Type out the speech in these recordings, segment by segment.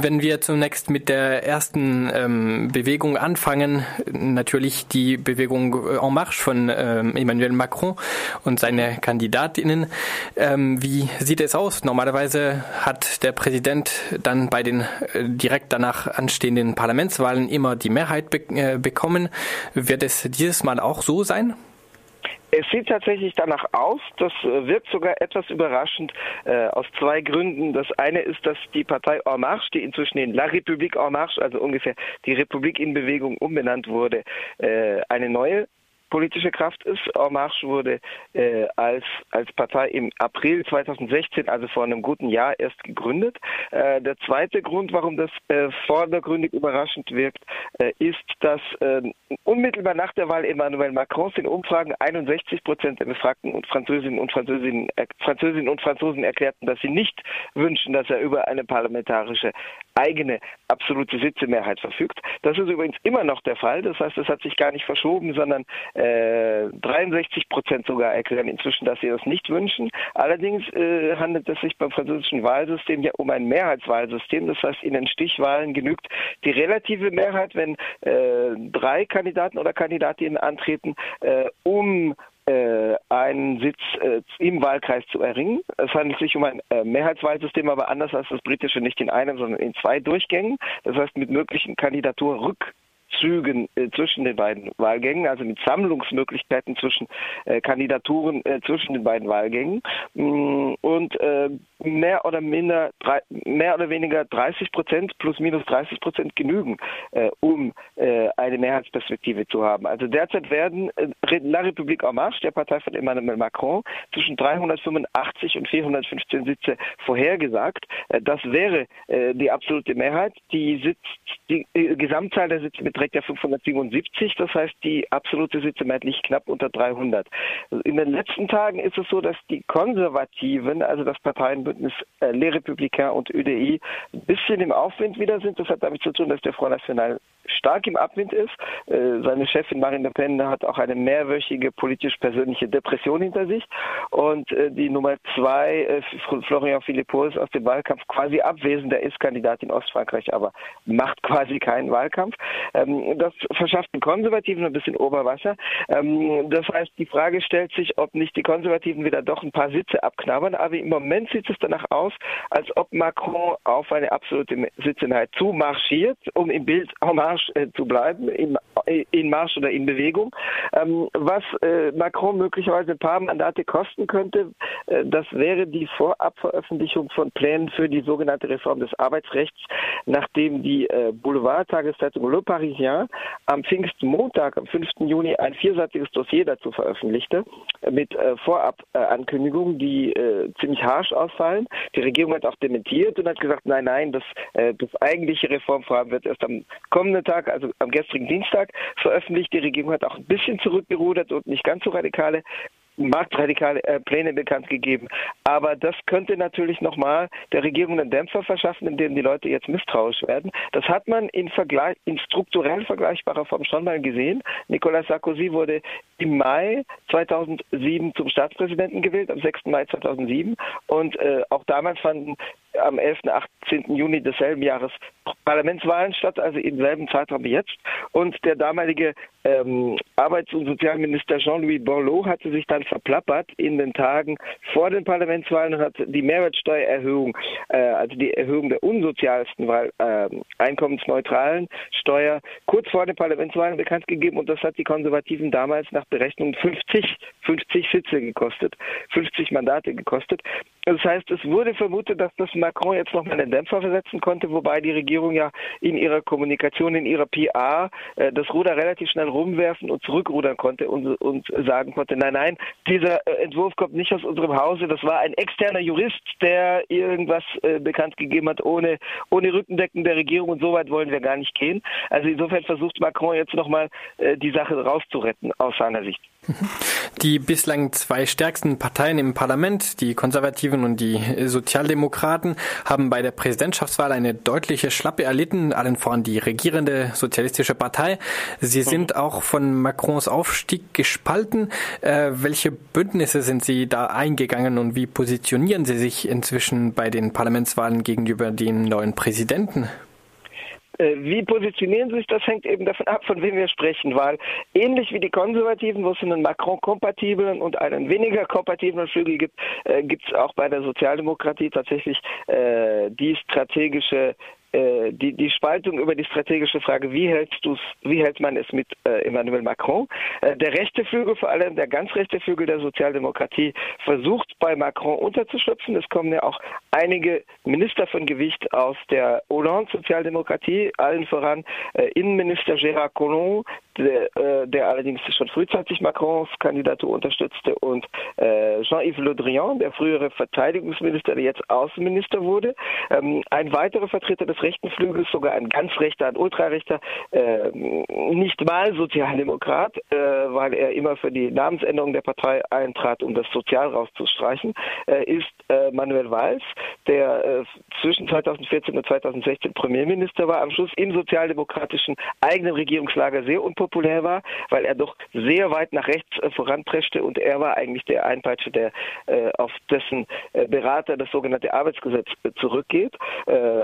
Wenn wir zunächst mit der ersten ähm, Bewegung anfangen, natürlich die Bewegung En Marche von ähm, Emmanuel Macron und seine Kandidatinnen. Ähm, wie sieht es aus? Normalerweise hat der Präsident dann bei den äh, direkt danach anstehenden Parlamentswahlen immer die Mehrheit be äh, bekommen. Wird es dieses Mal auch so sein? Es sieht tatsächlich danach aus, das äh, wirkt sogar etwas überraschend äh, aus zwei Gründen. Das eine ist, dass die Partei En Marche, die inzwischen in La République En Marche, also ungefähr die Republik in Bewegung umbenannt wurde, äh, eine neue politische Kraft ist. En Marche wurde äh, als, als Partei im April 2016, also vor einem guten Jahr, erst gegründet. Äh, der zweite Grund, warum das äh, vordergründig überraschend wirkt, äh, ist, dass äh, unmittelbar nach der Wahl Emmanuel Macrons in Umfragen 61 Prozent der Befragten und Französinnen und Französinnen, äh, Französinnen und Franzosen erklärten, dass sie nicht wünschen, dass er über eine parlamentarische eigene absolute Sitzemehrheit verfügt. Das ist übrigens immer noch der Fall. Das heißt, es hat sich gar nicht verschoben, sondern äh, 63 Prozent sogar erklären inzwischen, dass sie das nicht wünschen. Allerdings äh, handelt es sich beim französischen Wahlsystem ja um ein Mehrheitswahlsystem. Das heißt, in den Stichwahlen genügt die relative Mehrheit, wenn äh, drei Kandidaten oder Kandidatinnen antreten, äh, um einen Sitz äh, im Wahlkreis zu erringen. Es handelt sich um ein äh, Mehrheitswahlsystem, aber anders als das britische nicht in einem, sondern in zwei Durchgängen. Das heißt mit möglichen Kandidaturrück Zügen äh, zwischen den beiden Wahlgängen, also mit Sammlungsmöglichkeiten zwischen äh, Kandidaturen äh, zwischen den beiden Wahlgängen mm, und mehr oder minder mehr oder weniger 30 Prozent plus minus 30 Prozent genügen, um eine Mehrheitsperspektive zu haben. Also derzeit werden La République en Marche, der Partei von Emmanuel Macron, zwischen 385 und 415 Sitze vorhergesagt. das wäre die absolute Mehrheit. Die, Sitz, die Gesamtzahl der Sitze beträgt beträgt ja 577, das heißt die absolute Sitzemehrheit liegt knapp unter 300. In den letzten Tagen ist es so, dass die Konservativen, also das Parteienbündnis äh, Les Républicains und ÖDI, ein bisschen im Aufwind wieder sind. Das hat damit zu tun, dass der Front National stark im Abwind ist. Äh, seine Chefin Marine Le Pen hat auch eine mehrwöchige politisch-persönliche Depression hinter sich. Und äh, die Nummer zwei, äh, Florian Philippot, ist aus dem Wahlkampf quasi abwesend. Er ist Kandidat in Ostfrankreich, aber macht quasi keinen Wahlkampf. Ähm, das verschafft den Konservativen ein bisschen Oberwasser. Ähm, das heißt, die Frage stellt sich, ob nicht die Konservativen wieder doch ein paar Sitze abknabbern. Aber im Moment sieht es danach aus, als ob Macron auf eine absolute Sitzenheit zumarschiert, um im Bild en Marsch äh, zu bleiben, in, in, Marsch oder in Bewegung. Ähm, was äh, Macron möglicherweise ein paar Mandate kosten könnte, äh, das wäre die Vorabveröffentlichung von Plänen für die sogenannte Reform des Arbeitsrechts, nachdem die äh, Boulevard-Tageszeitung Le Parisien am Pfingstmontag, am 5. Juni, ein vierseitiges Dossier dazu veröffentlichte, mit äh, Vorabankündigungen, die äh, ziemlich harsch ausfallen. Die Regierung hat auch dementiert und hat gesagt, nein, nein, das, äh, das eigentliche Reformvorhaben wird erst am kommenden Tag, also am gestrigen Dienstag, veröffentlicht. Die Regierung hat auch ein bisschen zurückgerudert und nicht ganz so radikale marktradikale äh, Pläne bekannt gegeben. Aber das könnte natürlich nochmal der Regierung einen Dämpfer verschaffen, indem die Leute jetzt misstrauisch werden. Das hat man in, Vergleich, in strukturell vergleichbarer Form schon mal gesehen. Nicolas Sarkozy wurde im Mai 2007 zum Staatspräsidenten gewählt, am 6. Mai 2007. Und äh, auch damals fanden am 11. 18. Juni desselben Jahres Parlamentswahlen statt, also im selben Zeitraum wie jetzt. Und der damalige ähm, Arbeits- und Sozialminister Jean-Louis Borloo hatte sich dann verplappert in den Tagen vor den Parlamentswahlen und hat die Mehrwertsteuererhöhung, äh, also die Erhöhung der unsozialsten, weil äh, einkommensneutralen Steuer kurz vor den Parlamentswahlen bekannt gegeben und das hat die Konservativen damals nach Berechnung 50, 50 Sitze gekostet, 50 Mandate gekostet. Das heißt, es wurde vermutet, dass das Macron jetzt noch mal einen Dämpfer versetzen konnte, wobei die Regierung ja in ihrer Kommunikation, in ihrer PR äh, das Ruder relativ schnell rumwerfen und zurückrudern konnte und, und sagen konnte, nein, nein, dieser äh, Entwurf kommt nicht aus unserem Hause, das war ein externer Jurist, der irgendwas äh, bekannt gegeben hat, ohne, ohne Rückendecken der Regierung und so weit wollen wir gar nicht gehen. Also insofern versucht Macron jetzt noch mal äh, die Sache rauszuretten aus seiner Sicht. Die bislang zwei stärksten Parteien im Parlament, die Konservativen und die Sozialdemokraten, haben bei der Präsidentschaftswahl eine deutliche Schlappe erlitten, allen voran die regierende Sozialistische Partei. Sie sind auch von Macrons Aufstieg gespalten. Äh, welche Bündnisse sind Sie da eingegangen und wie positionieren Sie sich inzwischen bei den Parlamentswahlen gegenüber dem neuen Präsidenten? Äh, wie positionieren Sie sich? Das hängt eben davon ab, von wem wir sprechen, weil ähnlich wie die Konservativen, wo es einen Macron-kompatiblen und einen weniger kompatiblen Flügel gibt, äh, gibt es auch bei der Sozialdemokratie tatsächlich äh, die strategische äh, die, die Spaltung über die strategische Frage, wie hältst du's, wie hält man es mit äh, Emmanuel Macron? Äh, der rechte Flügel, vor allem der ganz rechte Flügel der Sozialdemokratie, versucht bei Macron unterzuschlüpfen. Es kommen ja auch einige Minister von Gewicht aus der Hollande-Sozialdemokratie, allen voran äh, Innenminister Gérard Collomb, der, äh, der, allerdings schon frühzeitig Macrons Kandidatur unterstützte, und Jean-Yves Le Drian, der frühere Verteidigungsminister, der jetzt Außenminister wurde. Ähm, ein weiterer Vertreter des rechten Flügels, sogar ein ganz rechter, ein ultrarechter, äh, nicht mal Sozialdemokrat, äh, weil er immer für die Namensänderung der Partei eintrat, um das Sozial rauszustreichen, äh, ist äh, Manuel Valls, der äh, zwischen 2014 und 2016 Premierminister war, am Schluss im sozialdemokratischen eigenen Regierungslager sehr unpopulär war, weil er doch sehr weit nach rechts äh, voranpreschte und er war eigentlich der Einpeitsche, der auf dessen Berater das sogenannte Arbeitsgesetz zurückgeht.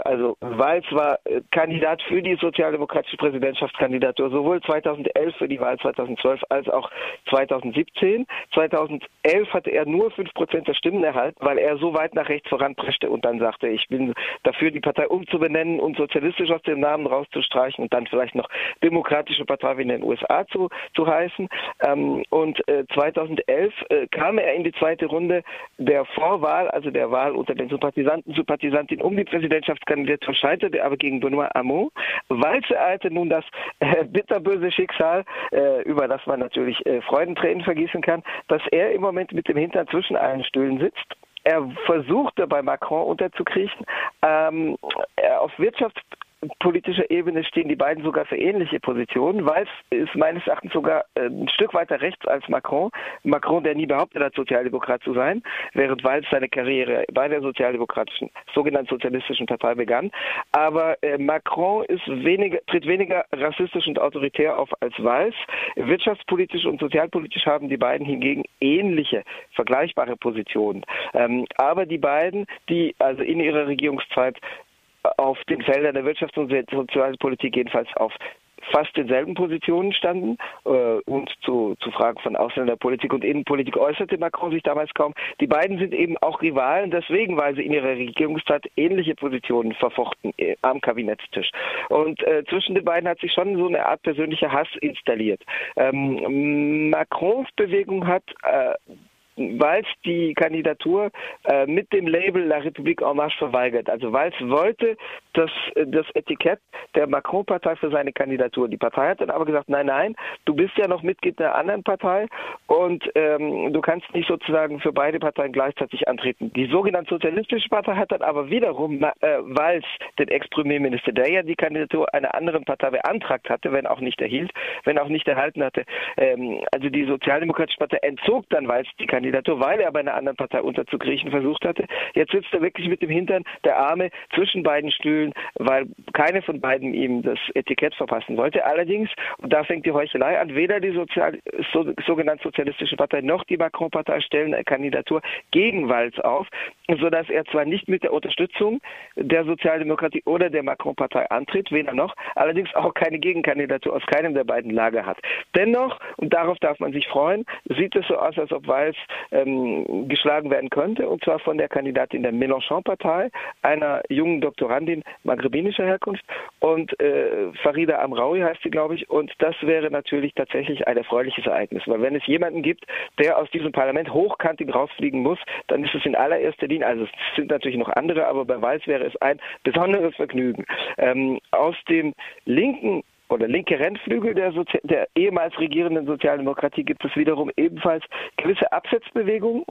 also war Walz war äh, Kandidat für die sozialdemokratische Präsidentschaftskandidatur, sowohl 2011 für die Wahl 2012 als auch 2017. 2011 hatte er nur 5 Prozent der Stimmen erhalten, weil er so weit nach rechts voranpreschte und dann sagte, ich bin dafür, die Partei umzubenennen und sozialistisch aus dem Namen rauszustreichen und dann vielleicht noch demokratische Partei wie in den USA zu, zu heißen. Ähm, und 2011 äh, äh, kam er in die zweite Runde der Vorwahl, also der Wahl unter den Sympathisanten, Sympathisantinnen um die Präsidentschaftskandidatur scheiterte aber gegen Benoit Hamon. Walze ereilte nun das äh, bitterböse Schicksal, äh, über das man natürlich äh, Freudentränen vergießen kann, dass er im Moment mit dem Hintern zwischen allen Stühlen sitzt. Er versuchte bei Macron unterzukriechen. Ähm, auf Wirtschafts politischer Ebene stehen die beiden sogar für ähnliche Positionen. Walz ist meines Erachtens sogar äh, ein Stück weiter rechts als Macron. Macron, der nie behauptet hat, Sozialdemokrat zu sein, während Walz seine Karriere bei der sozialdemokratischen, sogenannten sozialistischen Partei begann. Aber äh, Macron ist weniger, tritt weniger rassistisch und autoritär auf als Walz. Wirtschaftspolitisch und sozialpolitisch haben die beiden hingegen ähnliche, vergleichbare Positionen. Ähm, aber die beiden, die also in ihrer Regierungszeit auf den Feldern der Wirtschafts- und Sozialpolitik jedenfalls auf fast denselben Positionen standen äh, und zu, zu Fragen von Ausländerpolitik und Innenpolitik äußerte Macron sich damals kaum. Die beiden sind eben auch Rivalen, deswegen, weil sie in ihrer Regierungszeit ähnliche Positionen verfochten äh, am Kabinettstisch. Und äh, zwischen den beiden hat sich schon so eine Art persönlicher Hass installiert. Ähm, Macrons Bewegung hat äh, Walz die Kandidatur äh, mit dem Label La République en Marche verweigert. Also Walz wollte das, äh, das Etikett der Macron-Partei für seine Kandidatur. Die Partei hat dann aber gesagt, nein, nein, du bist ja noch Mitglied der anderen Partei und ähm, du kannst nicht sozusagen für beide Parteien gleichzeitig antreten. Die sogenannte Sozialistische Partei hat dann aber wiederum äh, Walz, den Ex-Premierminister, der ja die Kandidatur einer anderen Partei beantragt hatte, wenn auch nicht erhielt, wenn auch nicht erhalten hatte. Ähm, also die Sozialdemokratische Partei entzog dann Walz die Kandidatur Kandidatur, weil er bei einer anderen Partei unterzukriechen versucht hatte. Jetzt sitzt er wirklich mit dem Hintern der Arme zwischen beiden Stühlen, weil keine von beiden ihm das Etikett verpassen wollte. Allerdings, und da fängt die Heuchelei an, weder die Sozial so, sogenannte Sozialistische Partei noch die Macron-Partei stellen eine Kandidatur gegen Walz auf, sodass er zwar nicht mit der Unterstützung der Sozialdemokratie oder der Macron-Partei antritt, weder noch, allerdings auch keine Gegenkandidatur aus keinem der beiden Lager hat. Dennoch, und darauf darf man sich freuen, sieht es so aus, als ob Walz ähm, geschlagen werden könnte, und zwar von der Kandidatin der Mélenchon-Partei, einer jungen Doktorandin maghrebinischer Herkunft, und äh, Farida Amraoui heißt sie, glaube ich, und das wäre natürlich tatsächlich ein erfreuliches Ereignis, weil wenn es jemanden gibt, der aus diesem Parlament hochkantig rausfliegen muss, dann ist es in allererster Linie, also es sind natürlich noch andere, aber bei Weiß wäre es ein besonderes Vergnügen. Ähm, aus dem linken oder linke Rennflügel der, Sozi der ehemals regierenden Sozialdemokratie gibt es wiederum ebenfalls gewisse Absetzbewegungen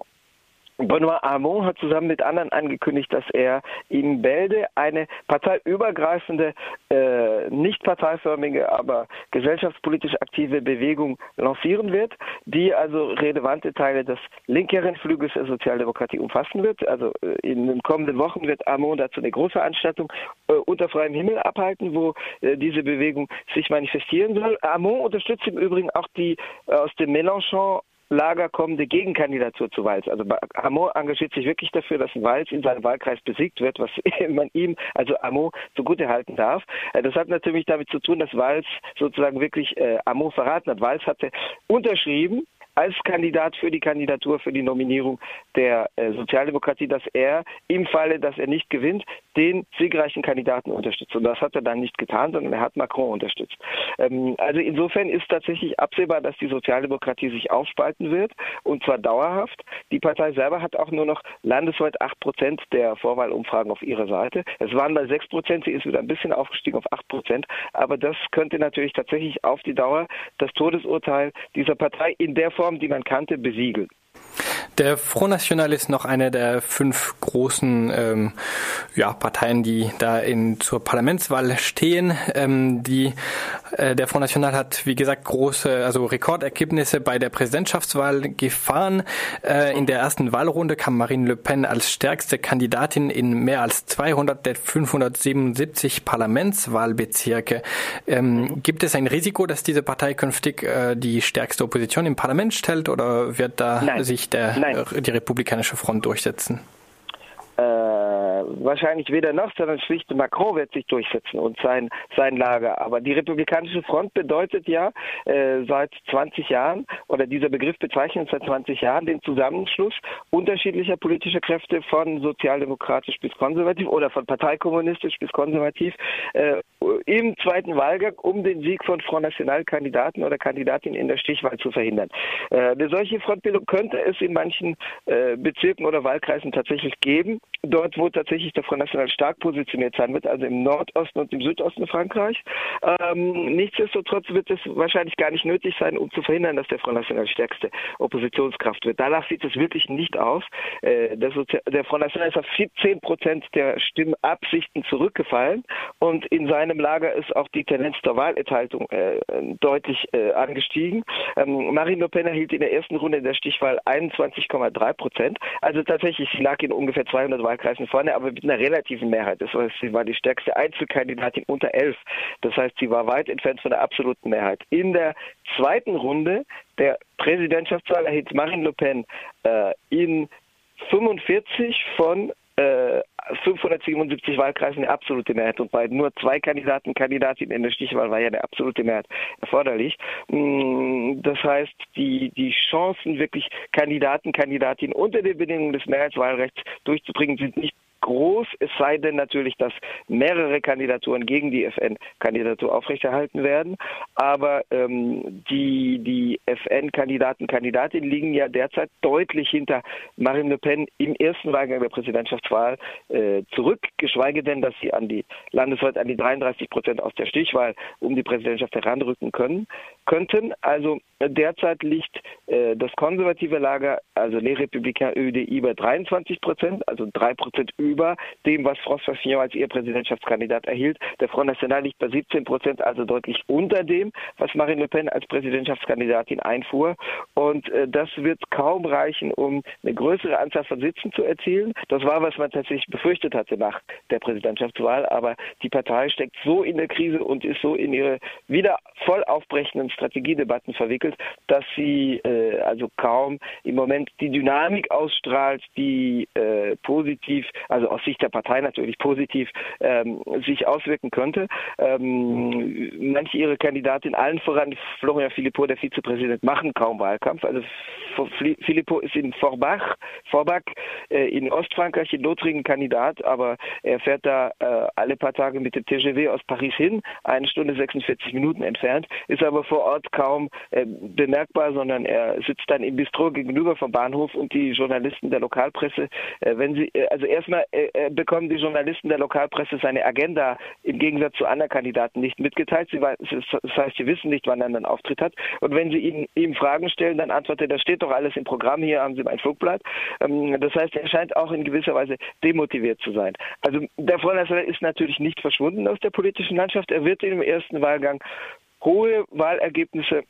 Benoit Hamon hat zusammen mit anderen angekündigt, dass er in Bälde eine parteiübergreifende, äh, nicht parteiförmige, aber gesellschaftspolitisch aktive Bewegung lancieren wird, die also relevante Teile des linkeren Flügels der Sozialdemokratie umfassen wird. Also äh, in den kommenden Wochen wird Hamon dazu eine große Anstaltung äh, unter freiem Himmel abhalten, wo äh, diese Bewegung sich manifestieren soll. Hamon unterstützt im Übrigen auch die äh, aus dem Mélenchon Lager kommende Gegenkandidatur zu Walz. Also Amo engagiert sich wirklich dafür, dass Walz in seinem Wahlkreis besiegt wird, was man ihm, also Amo, zugute halten darf. Äh, das hat natürlich damit zu tun, dass Walz sozusagen wirklich äh, Amo verraten hat. Walz hatte unterschrieben, als Kandidat für die Kandidatur, für die Nominierung der äh, Sozialdemokratie, dass er im Falle, dass er nicht gewinnt, den siegreichen Kandidaten unterstützt. Und das hat er dann nicht getan, sondern er hat Macron unterstützt. Ähm, also insofern ist tatsächlich absehbar, dass die Sozialdemokratie sich aufspalten wird, und zwar dauerhaft. Die Partei selber hat auch nur noch landesweit acht Prozent der Vorwahlumfragen auf ihrer Seite. Es waren bei sechs Prozent, sie ist wieder ein bisschen aufgestiegen auf acht Prozent. Aber das könnte natürlich tatsächlich auf die Dauer das Todesurteil dieser Partei in der Form Form, die man kannte, besiegeln. Der Front National ist noch eine der fünf großen ähm, ja, Parteien, die da in, zur Parlamentswahl stehen. Ähm, die, äh, der Front National hat, wie gesagt, große, also Rekordergebnisse bei der Präsidentschaftswahl gefahren. Äh, in der ersten Wahlrunde kam Marine Le Pen als stärkste Kandidatin in mehr als 200 der 577 Parlamentswahlbezirke. Ähm, gibt es ein Risiko, dass diese Partei künftig äh, die stärkste Opposition im Parlament stellt oder wird da Nein. sich der Nein. Äh, die Republikanische Front durchsetzen? Äh, wahrscheinlich weder noch, sondern schlicht Macron wird sich durchsetzen und sein, sein Lager. Aber die Republikanische Front bedeutet ja äh, seit 20 Jahren, oder dieser Begriff bezeichnet seit 20 Jahren den Zusammenschluss unterschiedlicher politischer Kräfte von sozialdemokratisch bis konservativ oder von parteikommunistisch bis konservativ äh, im zweiten Wahlgang, um den Sieg von Front National Kandidaten oder Kandidatin in der Stichwahl zu verhindern. Äh, eine solche Frontbildung könnte es in manchen äh, Bezirken oder Wahlkreisen tatsächlich geben. Dort, wo tatsächlich der Front National stark positioniert sein wird, also im Nordosten und im Südosten Frankreich. Ähm, nichtsdestotrotz wird es wahrscheinlich gar nicht nötig sein, um zu verhindern, dass der Front National stärkste Oppositionskraft wird. Danach sieht es wirklich nicht aus. Äh, der, der Front National ist auf 14 Prozent der Stimmabsichten zurückgefallen und in seinem meinem Lager ist auch die Tendenz der Wahlenthaltung äh, deutlich äh, angestiegen. Ähm, Marine Le Pen erhielt in der ersten Runde der Stichwahl 21,3 Prozent. Also tatsächlich, sie lag in ungefähr 200 Wahlkreisen vorne, aber mit einer relativen Mehrheit. Das heißt, sie war die stärkste Einzelkandidatin unter elf. Das heißt, sie war weit entfernt von der absoluten Mehrheit. In der zweiten Runde der Präsidentschaftswahl erhielt Marine Le Pen äh, in 45 von 577 äh, Wahlkreisen eine absolute Mehrheit und bei nur zwei Kandidaten, Kandidatinnen in der Stichwahl war ja eine absolute Mehrheit erforderlich. Mm, das heißt, die, die Chancen, wirklich Kandidaten, Kandidatinnen unter den Bedingungen des Mehrheitswahlrechts durchzubringen, sind nicht groß, es sei denn natürlich, dass mehrere Kandidaturen gegen die FN-Kandidatur aufrechterhalten werden. Aber ähm, die, die FN-Kandidaten, Kandidatinnen liegen ja derzeit deutlich hinter Marine Le Pen im ersten Wahlgang der Präsidentschaftswahl äh, zurück, geschweige denn, dass sie an die landesweit an die 33 Prozent aus der Stichwahl um die Präsidentschaft heranrücken können könnten. Also derzeit liegt äh, das konservative Lager, also Les Républicains ÖDI, bei 23 Prozent, also drei Prozent über dem, was François Fillon als ihr Präsidentschaftskandidat erhielt. Der Front National liegt bei 17 Prozent, also deutlich unter dem, was Marine Le Pen als Präsidentschaftskandidatin einfuhr. Und äh, das wird kaum reichen, um eine größere Anzahl von Sitzen zu erzielen. Das war, was man tatsächlich befürchtet hatte nach der Präsidentschaftswahl. Aber die Partei steckt so in der Krise und ist so in ihre wieder voll aufbrechenden Strategiedebatten verwickelt, dass sie äh, also kaum im Moment die Dynamik ausstrahlt, die äh, positiv, also aus Sicht der Partei natürlich positiv ähm, sich auswirken könnte. Ähm, manche ihrer Kandidaten, allen voran Florian Philippot, der Vizepräsident, machen kaum Wahlkampf. Also Philippot ist in Forbach, Forbach äh, in Ostfrankreich in Lothringen Kandidat, aber er fährt da äh, alle paar Tage mit dem TGV aus Paris hin, eine Stunde 46 Minuten entfernt, ist aber vor Ort kaum äh, bemerkbar, sondern er sitzt dann im Bistro gegenüber vom Bahnhof und die Journalisten der Lokalpresse, äh, wenn sie, äh, also erstmal äh, äh, bekommen die Journalisten der Lokalpresse seine Agenda im Gegensatz zu anderen Kandidaten nicht mitgeteilt. Sie, das heißt, sie wissen nicht, wann er einen Auftritt hat. Und wenn sie ihn, ihm Fragen stellen, dann antwortet das steht doch alles im Programm, hier haben Sie mein Flugblatt. Ähm, das heißt, er scheint auch in gewisser Weise demotiviert zu sein. Also der National ist natürlich nicht verschwunden aus der politischen Landschaft. Er wird im ersten Wahlgang hohe Wahlergebnisse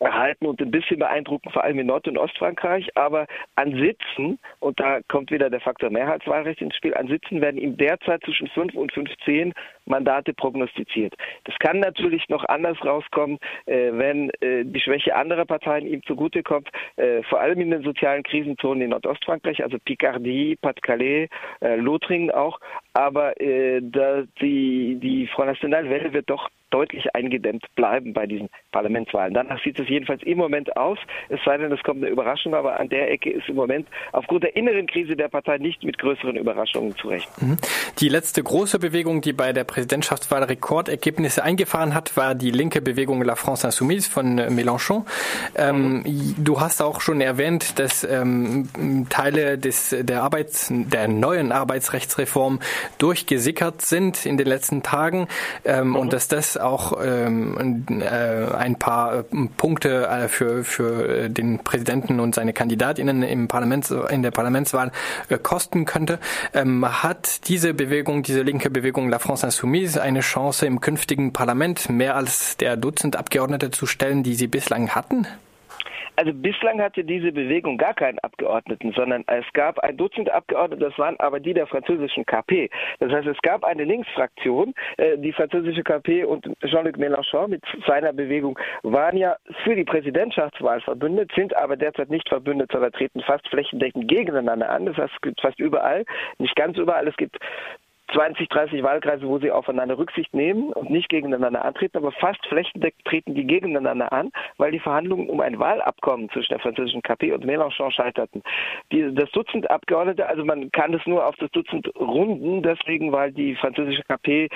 erhalten und ein bisschen beeindrucken, vor allem in Nord- und Ostfrankreich. Aber an Sitzen, und da kommt wieder der Faktor Mehrheitswahlrecht ins Spiel, an Sitzen werden ihm derzeit zwischen 5 und 15 Mandate prognostiziert. Das kann natürlich noch anders rauskommen, äh, wenn äh, die Schwäche anderer Parteien ihm zugutekommt, äh, vor allem in den sozialen Krisenzonen in Nordostfrankreich, also Picardie, Pas-de-Calais, äh, Lothringen auch. Aber äh, da die, die Front National Welle wird doch deutlich eingedämmt bleiben bei diesen Parlamentswahlen. Danach sieht es jedenfalls im Moment aus, es sei denn, es kommt eine Überraschung, aber an der Ecke ist im Moment aufgrund der inneren Krise der Partei nicht mit größeren Überraschungen zu rechnen. Mhm. Die letzte große Bewegung, die bei der Präsidentschaftswahl Rekordergebnisse eingefahren hat, war die linke Bewegung La France Insoumise von Mélenchon. Ähm, du hast auch schon erwähnt, dass ähm, Teile des, der Arbeits, der neuen Arbeitsrechtsreform durchgesickert sind in den letzten Tagen ähm, mhm. und dass das auch ähm, äh, ein paar Punkte äh, für, für den Präsidenten und seine Kandidatinnen im Parlaments, in der Parlamentswahl äh, kosten könnte. Ähm, hat diese Bewegung, diese linke Bewegung La France Insoumise eine Chance im künftigen Parlament mehr als der Dutzend Abgeordnete zu stellen, die sie bislang hatten? Also bislang hatte diese Bewegung gar keinen Abgeordneten, sondern es gab ein Dutzend Abgeordnete, das waren aber die der französischen KP. Das heißt, es gab eine Linksfraktion, äh, die französische KP und Jean-Luc Mélenchon mit seiner Bewegung waren ja für die Präsidentschaftswahl verbündet, sind aber derzeit nicht verbündet, sondern treten fast flächendeckend gegeneinander an. Das heißt, es gibt fast überall, nicht ganz überall, es gibt 20, 30 Wahlkreise, wo sie aufeinander Rücksicht nehmen und nicht gegeneinander antreten, aber fast flächendeckend treten die gegeneinander an, weil die Verhandlungen um ein Wahlabkommen zwischen der französischen KP und Mélenchon scheiterten. Die, das Dutzend Abgeordnete, also man kann es nur auf das Dutzend runden, deswegen, weil die französische KP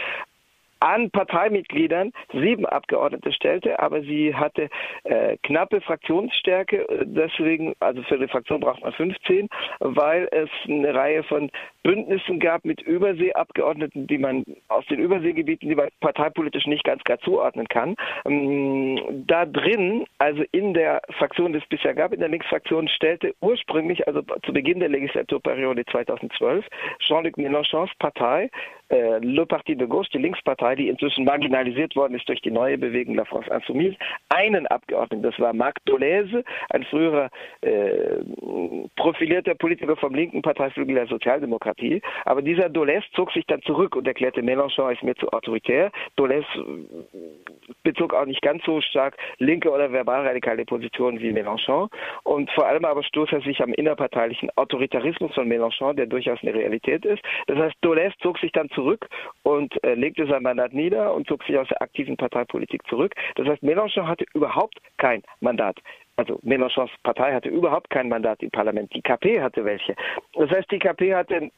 an Parteimitgliedern sieben Abgeordnete stellte, aber sie hatte äh, knappe Fraktionsstärke. Deswegen, also für die Fraktion braucht man 15, weil es eine Reihe von Bündnissen gab mit Überseeabgeordneten, die man aus den Überseegebieten, die man parteipolitisch nicht ganz klar zuordnen kann. Ähm, da drin, also in der Fraktion, die es bisher gab, in der Linksfraktion, stellte ursprünglich, also zu Beginn der Legislaturperiode 2012, Jean-Luc Mélenchons Partei, äh, Le Parti de Gauche, die Linkspartei, die inzwischen marginalisiert worden ist durch die neue Bewegung La France Insoumise, einen Abgeordneten, das war Marc Dolese, ein früherer äh, profilierter Politiker vom linken Parteiflügel der Sozialdemokratie. Aber dieser Dolez zog sich dann zurück und erklärte, Mélenchon ist mir zu autoritär. Dolez bezog auch nicht ganz so stark linke oder verbalradikale Positionen wie Mélenchon. Und vor allem aber stoß er sich am innerparteilichen Autoritarismus von Mélenchon, der durchaus eine Realität ist. Das heißt, Dolez zog sich dann zurück und äh, legte sein Mandat nieder und zog sich aus der aktiven Parteipolitik zurück. Das heißt, Mélenchon hatte überhaupt kein Mandat also Mélenchons Partei hatte überhaupt kein Mandat im Parlament. Die KP hatte welche. Das heißt, die KP hatte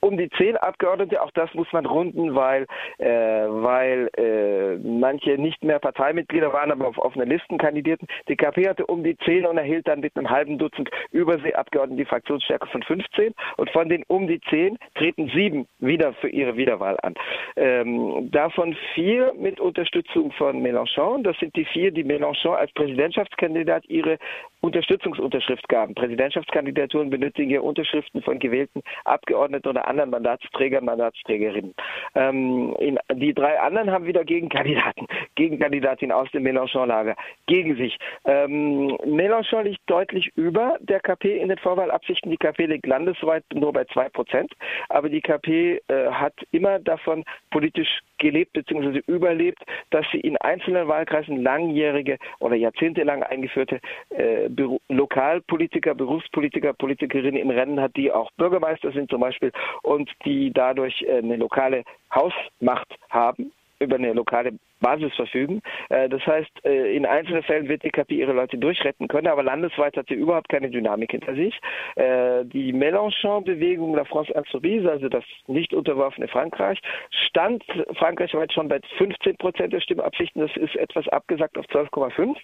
um die zehn Abgeordnete. Auch das muss man runden, weil, äh, weil äh, manche nicht mehr Parteimitglieder waren, aber auf offene Listen kandidierten. Die KP hatte um die zehn und erhielt dann mit einem halben Dutzend Überseeabgeordneten die Fraktionsstärke von 15. Und von den um die zehn treten sieben wieder für ihre Wiederwahl an. Ähm, davon vier mit Unterstützung von Mélenchon. Das sind die vier, die Mélenchon als Präsidentschaftskandidat hat ihre Unterstützungsunterschrift gaben. Präsidentschaftskandidaturen benötigen ja Unterschriften von gewählten Abgeordneten oder anderen Mandatsträgern, Mandatsträgerinnen. Ähm, in, die drei anderen haben wieder Gegenkandidaten, Gegenkandidatinnen aus dem Mélenchon-Lager gegen sich. Ähm, Mélenchon liegt deutlich über der KP in den Vorwahlabsichten. Die KP liegt landesweit nur bei zwei Prozent, aber die KP äh, hat immer davon politisch gelebt bzw. überlebt, dass sie in einzelnen Wahlkreisen langjährige oder jahrzehntelang eingeführte äh, Lokalpolitiker, Berufspolitiker, Politikerinnen im Rennen hat, die auch Bürgermeister sind zum Beispiel und die dadurch äh, eine lokale Hausmacht haben über eine lokale Basis verfügen. Äh, das heißt, äh, in einzelnen Fällen wird die KP ihre Leute durchretten können, aber landesweit hat sie überhaupt keine Dynamik hinter sich. Äh, die Mélenchon-Bewegung La France Insoumise, also das nicht unterworfene Frankreich, stand frankreichweit schon bei 15 Prozent der Stimmabsichten. Das ist etwas abgesagt auf 12,5.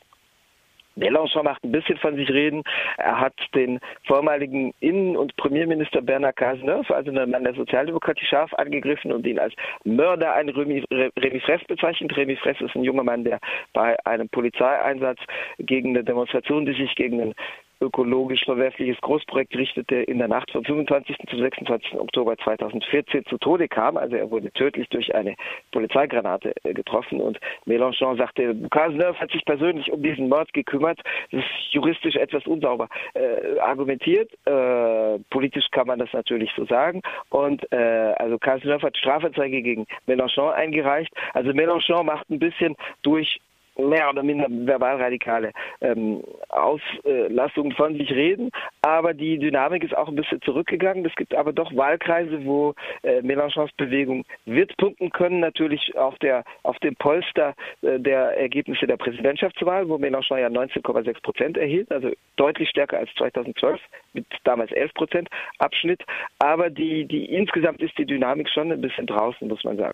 Mélenchon macht ein bisschen von sich reden. Er hat den vormaligen Innen- und Premierminister Bernard Cazeneuve, also einen Mann der Sozialdemokratie, scharf angegriffen und ihn als Mörder an Remy, Remy Fraisse bezeichnet. Remy Fraisse ist ein junger Mann, der bei einem Polizeieinsatz gegen eine Demonstration, die sich gegen einen ökologisch verwerfliches Großprojekt richtete, in der Nacht vom 25. zum 26. Oktober 2014 zu Tode kam. Also er wurde tödlich durch eine Polizeigranate äh, getroffen und Mélenchon sagte, Cazeneuve hat sich persönlich um diesen Mord gekümmert. Das ist juristisch etwas unsauber äh, argumentiert. Äh, politisch kann man das natürlich so sagen. Und äh, also Cazeneuve hat Strafanzeige gegen Mélenchon eingereicht. Also Mélenchon macht ein bisschen durch mehr oder minder verbalradikale ähm, Auslassungen von sich reden, aber die Dynamik ist auch ein bisschen zurückgegangen. Es gibt aber doch Wahlkreise, wo äh, Mélenchons Bewegung wird punkten können, natürlich auf der auf dem Polster äh, der Ergebnisse der Präsidentschaftswahl, wo Mélenchon ja 19,6 Prozent erhielt, also deutlich stärker als 2012 mit damals 11 Prozent Abschnitt. Aber die die insgesamt ist die Dynamik schon ein bisschen draußen, muss man sagen.